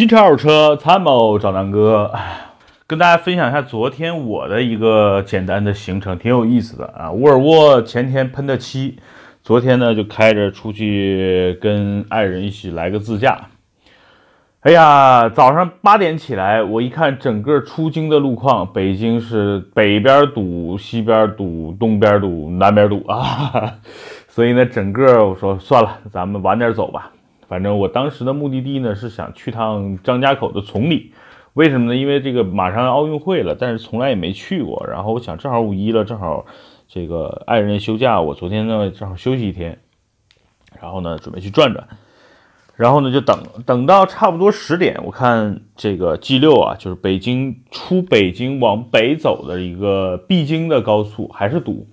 新车二手车参谋找南哥，跟大家分享一下昨天我的一个简单的行程，挺有意思的啊。沃尔沃前天喷的漆，昨天呢就开着出去跟爱人一起来个自驾。哎呀，早上八点起来，我一看整个出京的路况，北京是北边堵，西边堵，东边堵，南边堵啊。所以呢，整个我说算了，咱们晚点走吧。反正我当时的目的地呢是想去趟张家口的崇礼，为什么呢？因为这个马上奥运会了，但是从来也没去过。然后我想正好五一了，正好这个爱人休假，我昨天呢正好休息一天，然后呢准备去转转。然后呢就等等到差不多十点，我看这个 G 六啊，就是北京出北京往北走的一个必经的高速还是堵。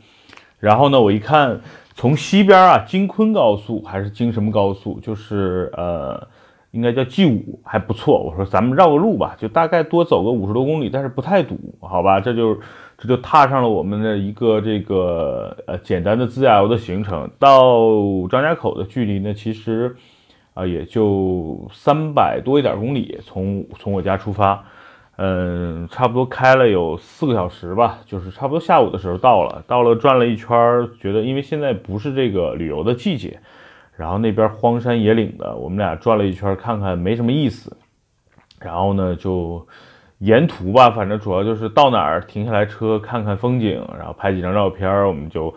然后呢我一看。从西边啊，京昆高速还是京什么高速？就是呃，应该叫 G 五，还不错。我说咱们绕个路吧，就大概多走个五十多公里，但是不太堵，好吧？这就这就踏上了我们的一个这个呃简单的自驾游的行程。到张家口的距离呢，其实啊也就三百多一点公里，从从我家出发。嗯，差不多开了有四个小时吧，就是差不多下午的时候到了，到了转了一圈，觉得因为现在不是这个旅游的季节，然后那边荒山野岭的，我们俩转了一圈，看看没什么意思，然后呢就沿途吧，反正主要就是到哪儿停下来车看看风景，然后拍几张照片，我们就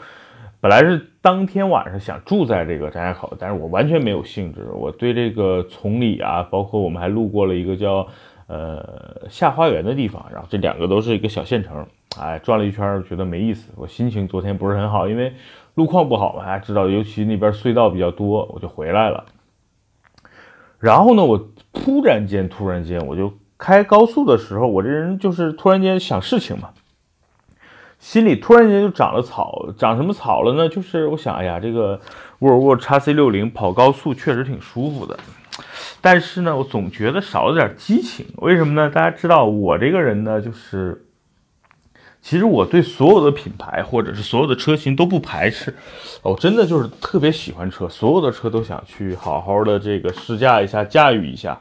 本来是当天晚上想住在这个张家口，但是我完全没有兴致，我对这个崇礼啊，包括我们还路过了一个叫。呃，下花园的地方，然后这两个都是一个小县城，哎，转了一圈，觉得没意思。我心情昨天不是很好，因为路况不好嘛，大家知道，尤其那边隧道比较多，我就回来了。然后呢，我突然间，突然间，我就开高速的时候，我这人就是突然间想事情嘛，心里突然间就长了草，长什么草了呢？就是我想，哎呀，这个沃尔沃 x C 六零跑高速确实挺舒服的。但是呢，我总觉得少了点激情，为什么呢？大家知道我这个人呢，就是其实我对所有的品牌或者是所有的车型都不排斥，我真的就是特别喜欢车，所有的车都想去好好的这个试驾一下，驾驭一下。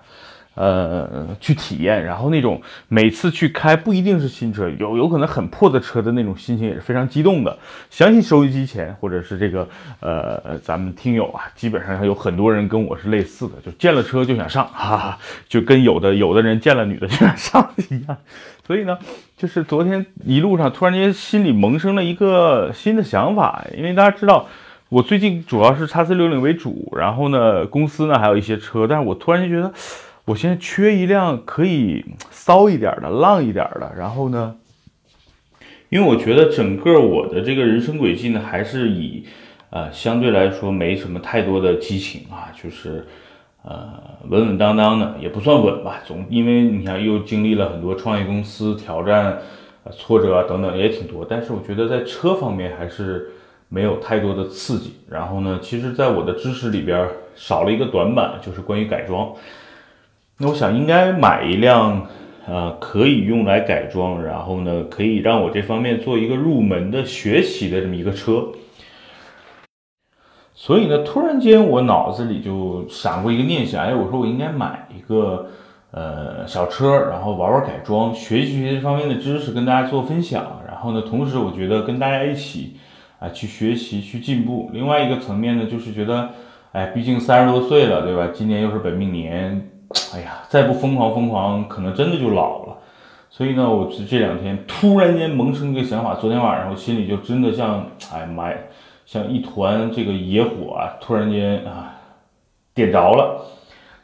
呃，去体验，然后那种每次去开不一定是新车，有有可能很破的车的那种心情也是非常激动的。相信收音机前或者是这个呃咱们听友啊，基本上有很多人跟我是类似的，就见了车就想上，哈哈，就跟有的有的人见了女的就想上一样。所以呢，就是昨天一路上突然间心里萌生了一个新的想法，因为大家知道我最近主要是叉 C 六零为主，然后呢公司呢还有一些车，但是我突然间觉得。我现在缺一辆可以骚一点的、浪一点的，然后呢，因为我觉得整个我的这个人生轨迹呢，还是以呃相对来说没什么太多的激情啊，就是呃稳稳当当的，也不算稳吧，总因为你看又经历了很多创业公司挑战、挫折啊等等也挺多，但是我觉得在车方面还是没有太多的刺激。然后呢，其实在我的知识里边少了一个短板，就是关于改装。那我想应该买一辆，呃，可以用来改装，然后呢，可以让我这方面做一个入门的学习的这么一个车。所以呢，突然间我脑子里就闪过一个念想，哎，我说我应该买一个，呃，小车，然后玩玩改装，学习学习这方面的知识，跟大家做分享。然后呢，同时我觉得跟大家一起啊去学习去进步。另外一个层面呢，就是觉得，哎，毕竟三十多岁了，对吧？今年又是本命年。哎呀，再不疯狂疯狂，可能真的就老了。所以呢，我这这两天突然间萌生一个想法，昨天晚上我心里就真的像，哎妈呀，像一团这个野火啊，突然间啊点着了，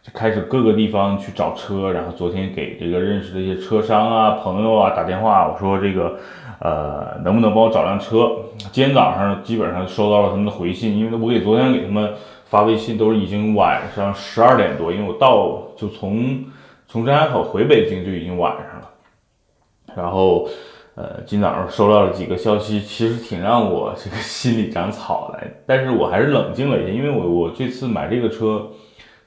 就开始各个地方去找车。然后昨天给这个认识的一些车商啊、朋友啊打电话，我说这个呃能不能帮我找辆车？今天早上基本上收到了他们的回信，因为我给昨天给他们。发微信都是已经晚上十二点多，因为我到就从从张家口回北京就已经晚上了。然后，呃，今早上收到了几个消息，其实挺让我这个心里长草的。但是我还是冷静了一下，因为我我这次买这个车，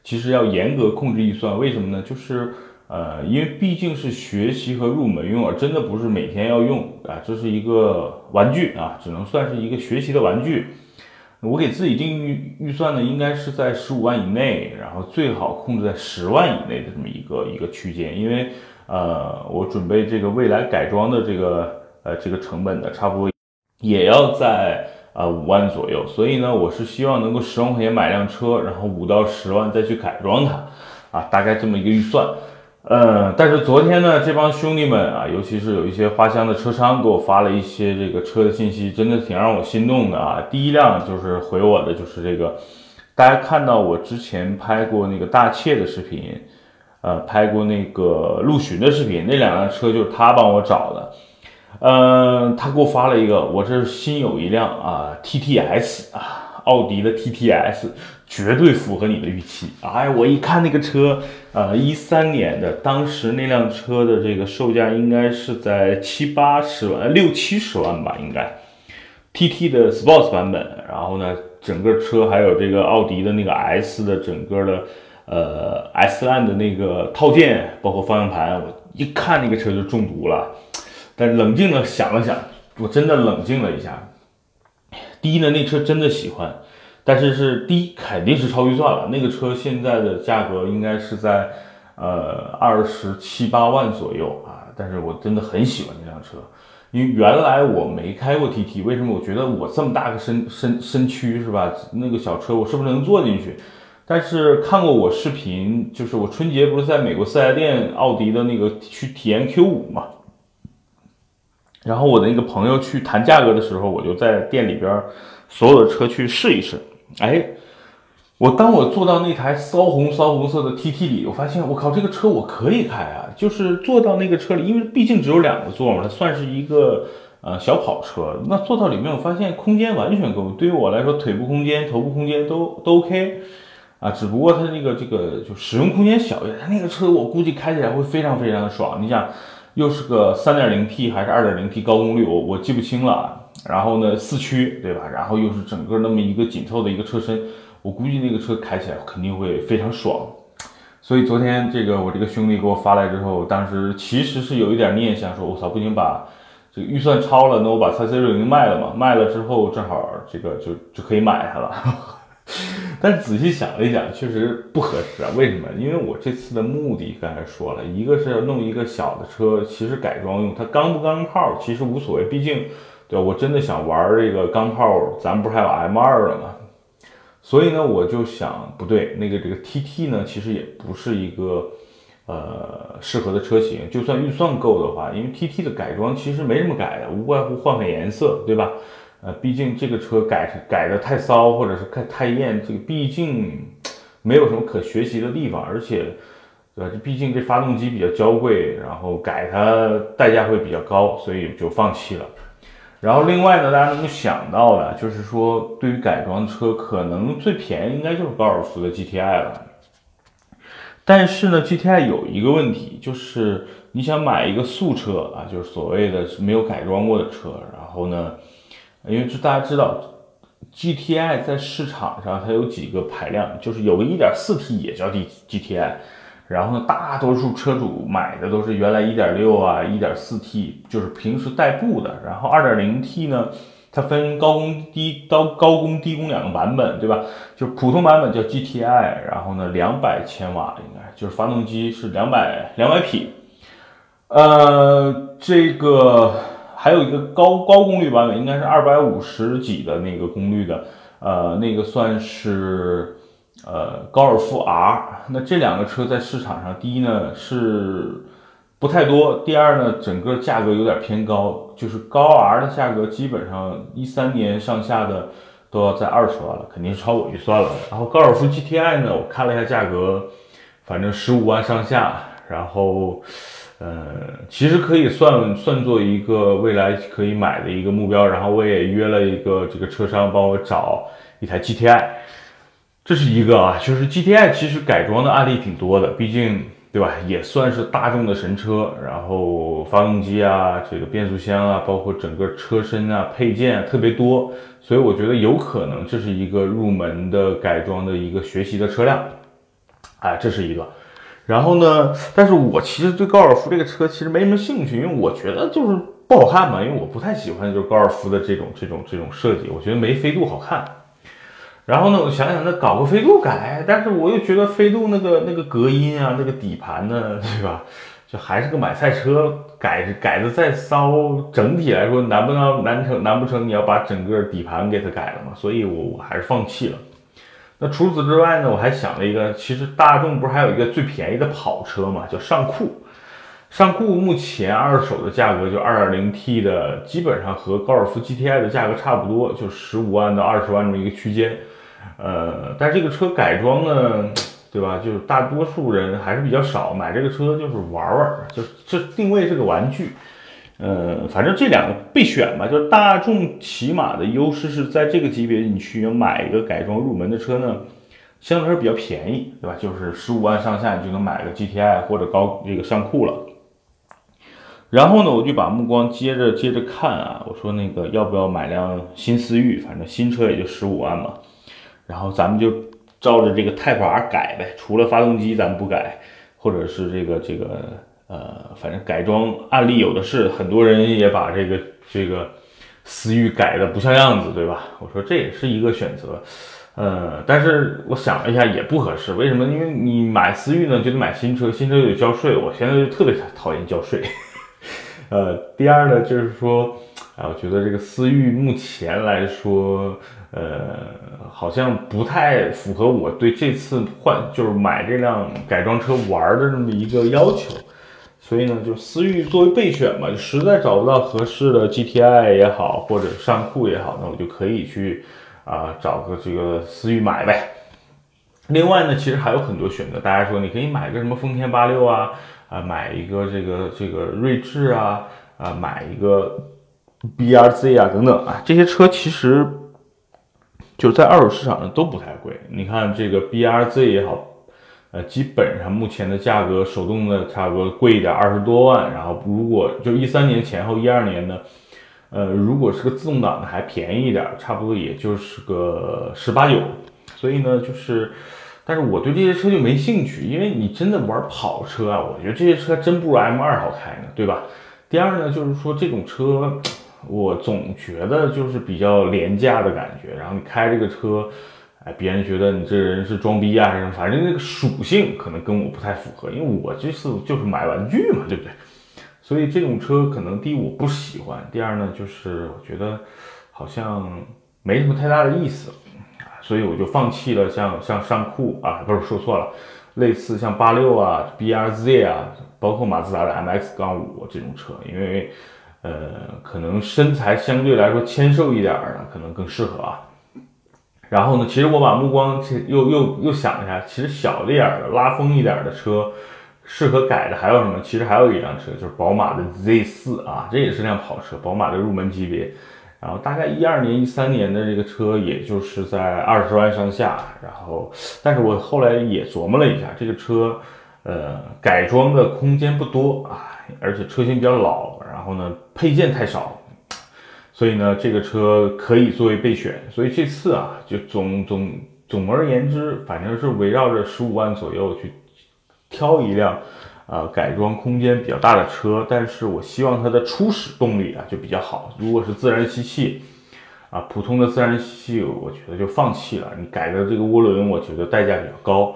其实要严格控制预算。为什么呢？就是呃，因为毕竟是学习和入门用，而真的不是每天要用啊，这是一个玩具啊，只能算是一个学习的玩具。我给自己定预预算呢，应该是在十五万以内，然后最好控制在十万以内的这么一个一个区间，因为呃，我准备这个未来改装的这个呃这个成本呢，差不多也要在呃五万左右，所以呢，我是希望能够十万块钱买辆车，然后五到十万再去改装它，啊，大概这么一个预算。呃，但是昨天呢，这帮兄弟们啊，尤其是有一些花乡的车商给我发了一些这个车的信息，真的挺让我心动的啊。第一辆就是回我的，就是这个，大家看到我之前拍过那个大切的视频，呃，拍过那个陆巡的视频，那两辆车就是他帮我找的。嗯，他给我发了一个，我这新有一辆啊，TTS 啊，奥迪的 TTS。绝对符合你的预期。哎，我一看那个车，呃，一三年的，当时那辆车的这个售价应该是在七八十万，六七十万吧，应该。TT 的 Sports 版本，然后呢，整个车还有这个奥迪的那个 S 的整个的，呃，S Line 的那个套件，包括方向盘，我一看那个车就中毒了。但冷静的想了想，我真的冷静了一下。第一呢，那车真的喜欢。但是是第一肯定是超预算了，那个车现在的价格应该是在呃二十七八万左右啊。但是我真的很喜欢这辆车，因为原来我没开过 TT，为什么？我觉得我这么大个身身身躯是吧？那个小车我是不是能坐进去？但是看过我视频，就是我春节不是在美国四 S 店奥迪的那个去体验 Q 五嘛，然后我的那个朋友去谈价格的时候，我就在店里边所有的车去试一试。哎，我当我坐到那台骚红骚红色的 TT 里，我发现我靠，这个车我可以开啊！就是坐到那个车里，因为毕竟只有两个座嘛，它算是一个呃小跑车。那坐到里面，我发现空间完全够，对于我来说，腿部空间、头部空间都都 OK 啊。只不过它那个这个就使用空间小一点，它那个车我估计开起来会非常非常的爽。你想，又是个 3.0T 还是 2.0T 高功率，我我记不清了。然后呢，四驱对吧？然后又是整个那么一个紧凑的一个车身，我估计那个车开起来肯定会非常爽。所以昨天这个我这个兄弟给我发来之后，当时其实是有一点念想，说我操，不行把这个预算超了，那我把赛 C 六零卖了嘛？卖了之后正好这个就就可以买它了。但仔细想了一想，确实不合适啊。为什么？因为我这次的目的刚才说了一个是要弄一个小的车，其实改装用，它钢不钢炮其实无所谓，毕竟。对我真的想玩这个钢炮，咱不是还有 M 二了吗？所以呢，我就想，不对，那个这个 TT 呢，其实也不是一个呃适合的车型。就算预算够的话，因为 TT 的改装其实没什么改的，无外乎换换颜色，对吧？呃，毕竟这个车改改的太骚，或者是太太艳，这个毕竟没有什么可学习的地方，而且，对吧？这毕竟这发动机比较娇贵，然后改它代价会比较高，所以就放弃了。然后另外呢，大家能够想到的，就是说对于改装车，可能最便宜应该就是高尔夫的 GTI 了。但是呢，GTI 有一个问题，就是你想买一个素车啊，就是所谓的没有改装过的车，然后呢，因为这大家知道，GTI 在市场上它有几个排量，就是有个 1.4T 也叫 D GTI。然后呢，大多数车主买的都是原来一点六啊、一点四 T，就是平时代步的。然后二点零 T 呢，它分高功低高高功低功两个版本，对吧？就普通版本叫 GTI，然后呢，两百千瓦应该就是发动机是两百两百匹。呃，这个还有一个高高功率版本，应该是二百五十几的那个功率的，呃，那个算是。呃，高尔夫 R，那这两个车在市场上，第一呢是不太多，第二呢整个价格有点偏高，就是高 R 的价格基本上一三年上下的都要在二十万了，肯定是超我预算了。然后高尔夫 GTI 呢，我看了一下价格，反正十五万上下，然后呃，其实可以算算作一个未来可以买的一个目标。然后我也约了一个这个车商帮我找一台 GTI。这是一个啊，就是 GTI 其实改装的案例挺多的，毕竟对吧，也算是大众的神车。然后发动机啊，这个变速箱啊，包括整个车身啊，配件特别多，所以我觉得有可能这是一个入门的改装的一个学习的车辆。哎，这是一个。然后呢，但是我其实对高尔夫这个车其实没什么兴趣，因为我觉得就是不好看嘛，因为我不太喜欢就是高尔夫的这种这种这种设计，我觉得没飞度好看。然后呢，我想想，那搞个飞度改，但是我又觉得飞度那个那个隔音啊，那个底盘呢，对吧？就还是个买菜车，改改的再骚，整体来说难不能难成难不成你要把整个底盘给它改了吗？所以我我还是放弃了。那除此之外呢，我还想了一个，其实大众不是还有一个最便宜的跑车嘛，叫尚酷。尚酷目前二手的价格就二点零 T 的，基本上和高尔夫 GTI 的价格差不多，就十五万到二十万这么一个区间。呃，但这个车改装呢？对吧？就是大多数人还是比较少买这个车，就是玩玩，就这定位是个玩具。呃，反正这两个备选吧。就是大众起码的优势是在这个级别，你去买一个改装入门的车呢，相对来说比较便宜，对吧？就是十五万上下你就能买个 GTI 或者高这个尚酷了。然后呢，我就把目光接着接着看啊，我说那个要不要买辆新思域？反正新车也就十五万嘛。然后咱们就。照着这个 Type R 改呗，除了发动机咱们不改，或者是这个这个呃，反正改装案例有的是，很多人也把这个这个思域改的不像样子，对吧？我说这也是一个选择，呃，但是我想了一下也不合适，为什么？因为你买思域呢就得买新车，新车又得交税，我现在就特别讨厌交税。呃，第二呢就是说，啊，我觉得这个思域目前来说。呃，好像不太符合我对这次换就是买这辆改装车玩的这么一个要求，所以呢，就思域作为备选嘛，就实在找不到合适的 GTI 也好，或者尚酷也好，那我就可以去啊找个这个思域买呗。另外呢，其实还有很多选择，大家说你可以买个什么丰田八六啊，啊买一个这个这个锐志啊，啊买一个 BRZ 啊等等啊，这些车其实。就在二手市场上都不太贵，你看这个 B R Z 也好，呃，基本上目前的价格，手动的差不多贵一点，二十多万。然后如果就一三年前后，一二年的，呃，如果是个自动挡的还便宜一点，差不多也就是个十八九。所以呢，就是，但是我对这些车就没兴趣，因为你真的玩跑车啊，我觉得这些车真不如 M 二好开呢，对吧？第二呢，就是说这种车。我总觉得就是比较廉价的感觉，然后你开这个车，哎，别人觉得你这人是装逼啊，还是反正那个属性可能跟我不太符合，因为我这次就是买玩具嘛，对不对？所以这种车可能第一我不喜欢，第二呢就是我觉得好像没什么太大的意思，所以我就放弃了像像尚酷啊，不是说错了，类似像八六啊、B R Z 啊，包括马自达的 M X 杠五这种车，因为。呃，可能身材相对来说纤瘦一点的，可能更适合啊。然后呢，其实我把目光又又又想一下，其实小一点的、拉风一点的车，适合改的还有什么？其实还有一辆车，就是宝马的 Z 四啊，这也是辆跑车，宝马的入门级别。然后大概一二年、一三年的这个车，也就是在二十万上下。然后，但是我后来也琢磨了一下，这个车，呃，改装的空间不多啊。而且车型比较老，然后呢配件太少，所以呢这个车可以作为备选。所以这次啊，就总总总而言之，反正是围绕着十五万左右去挑一辆，呃改装空间比较大的车。但是我希望它的初始动力啊就比较好。如果是自然吸气啊，普通的自然吸气，我觉得就放弃了。你改的这个涡轮，我觉得代价比较高。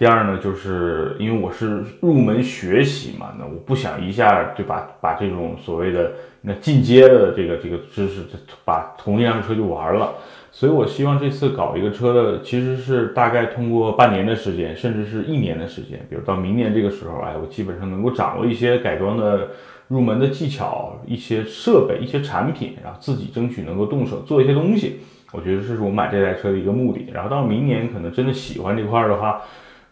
第二呢，就是因为我是入门学习嘛，那我不想一下就把把这种所谓的那进阶的这个这个知识，把同一辆车就玩了。所以我希望这次搞一个车的，其实是大概通过半年的时间，甚至是一年的时间，比如到明年这个时候，哎，我基本上能够掌握一些改装的入门的技巧、一些设备、一些产品，然后自己争取能够动手做一些东西。我觉得这是我买这台车的一个目的。然后到明年可能真的喜欢这块的话。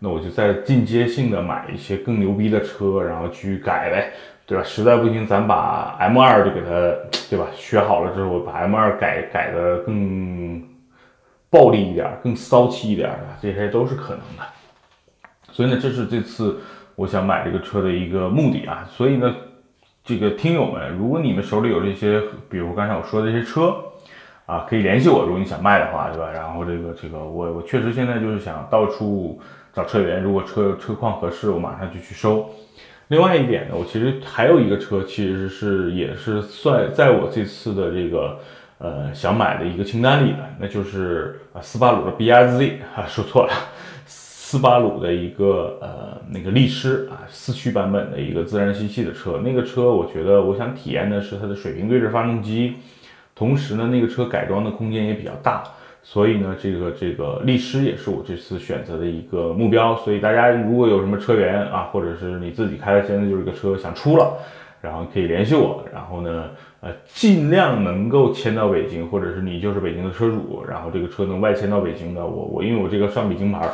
那我就再进阶性的买一些更牛逼的车，然后去改呗，对吧？实在不行，咱把 M 二就给它，对吧？学好了之后，把 M 二改改的更暴力一点，更骚气一点，这些都是可能的。所以呢，这是这次我想买这个车的一个目的啊。所以呢，这个听友们，如果你们手里有这些，比如刚才我说的这些车啊，可以联系我。如果你想卖的话，对吧？然后这个这个，我我确实现在就是想到处。找车源，如果车车况合适，我马上就去收。另外一点呢，我其实还有一个车，其实是也是算在我这次的这个呃想买的一个清单里的，那就是斯巴鲁的 BRZ 啊，说错了，斯巴鲁的一个呃那个力狮啊四驱版本的一个自然吸气的车，那个车我觉得我想体验的是它的水平对置发动机，同时呢那个车改装的空间也比较大。所以呢，这个这个力狮也是我这次选择的一个目标。所以大家如果有什么车源啊，或者是你自己开的现在就是个车想出了，然后可以联系我。然后呢，呃，尽量能够迁到北京，或者是你就是北京的车主，然后这个车能外迁到北京的，我我因为我这个上北京牌，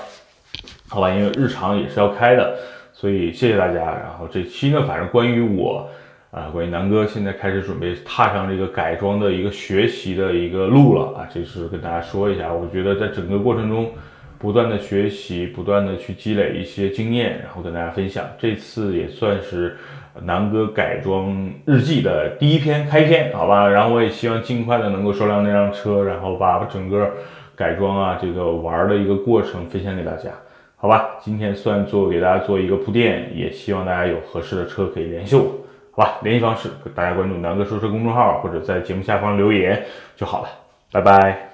好吧，因为日常也是要开的，所以谢谢大家。然后这期呢，反正关于我。啊，关于南哥现在开始准备踏上这个改装的一个学习的一个路了啊，这是跟大家说一下。我觉得在整个过程中，不断的学习，不断的去积累一些经验，然后跟大家分享。这次也算是南哥改装日记的第一篇开篇，好吧？然后我也希望尽快的能够收辆那辆车，然后把整个改装啊这个玩的一个过程分享给大家，好吧？今天算做给大家做一个铺垫，也希望大家有合适的车可以联系我。好吧，联系方式大家关注南哥说车公众号，或者在节目下方留言就好了。拜拜。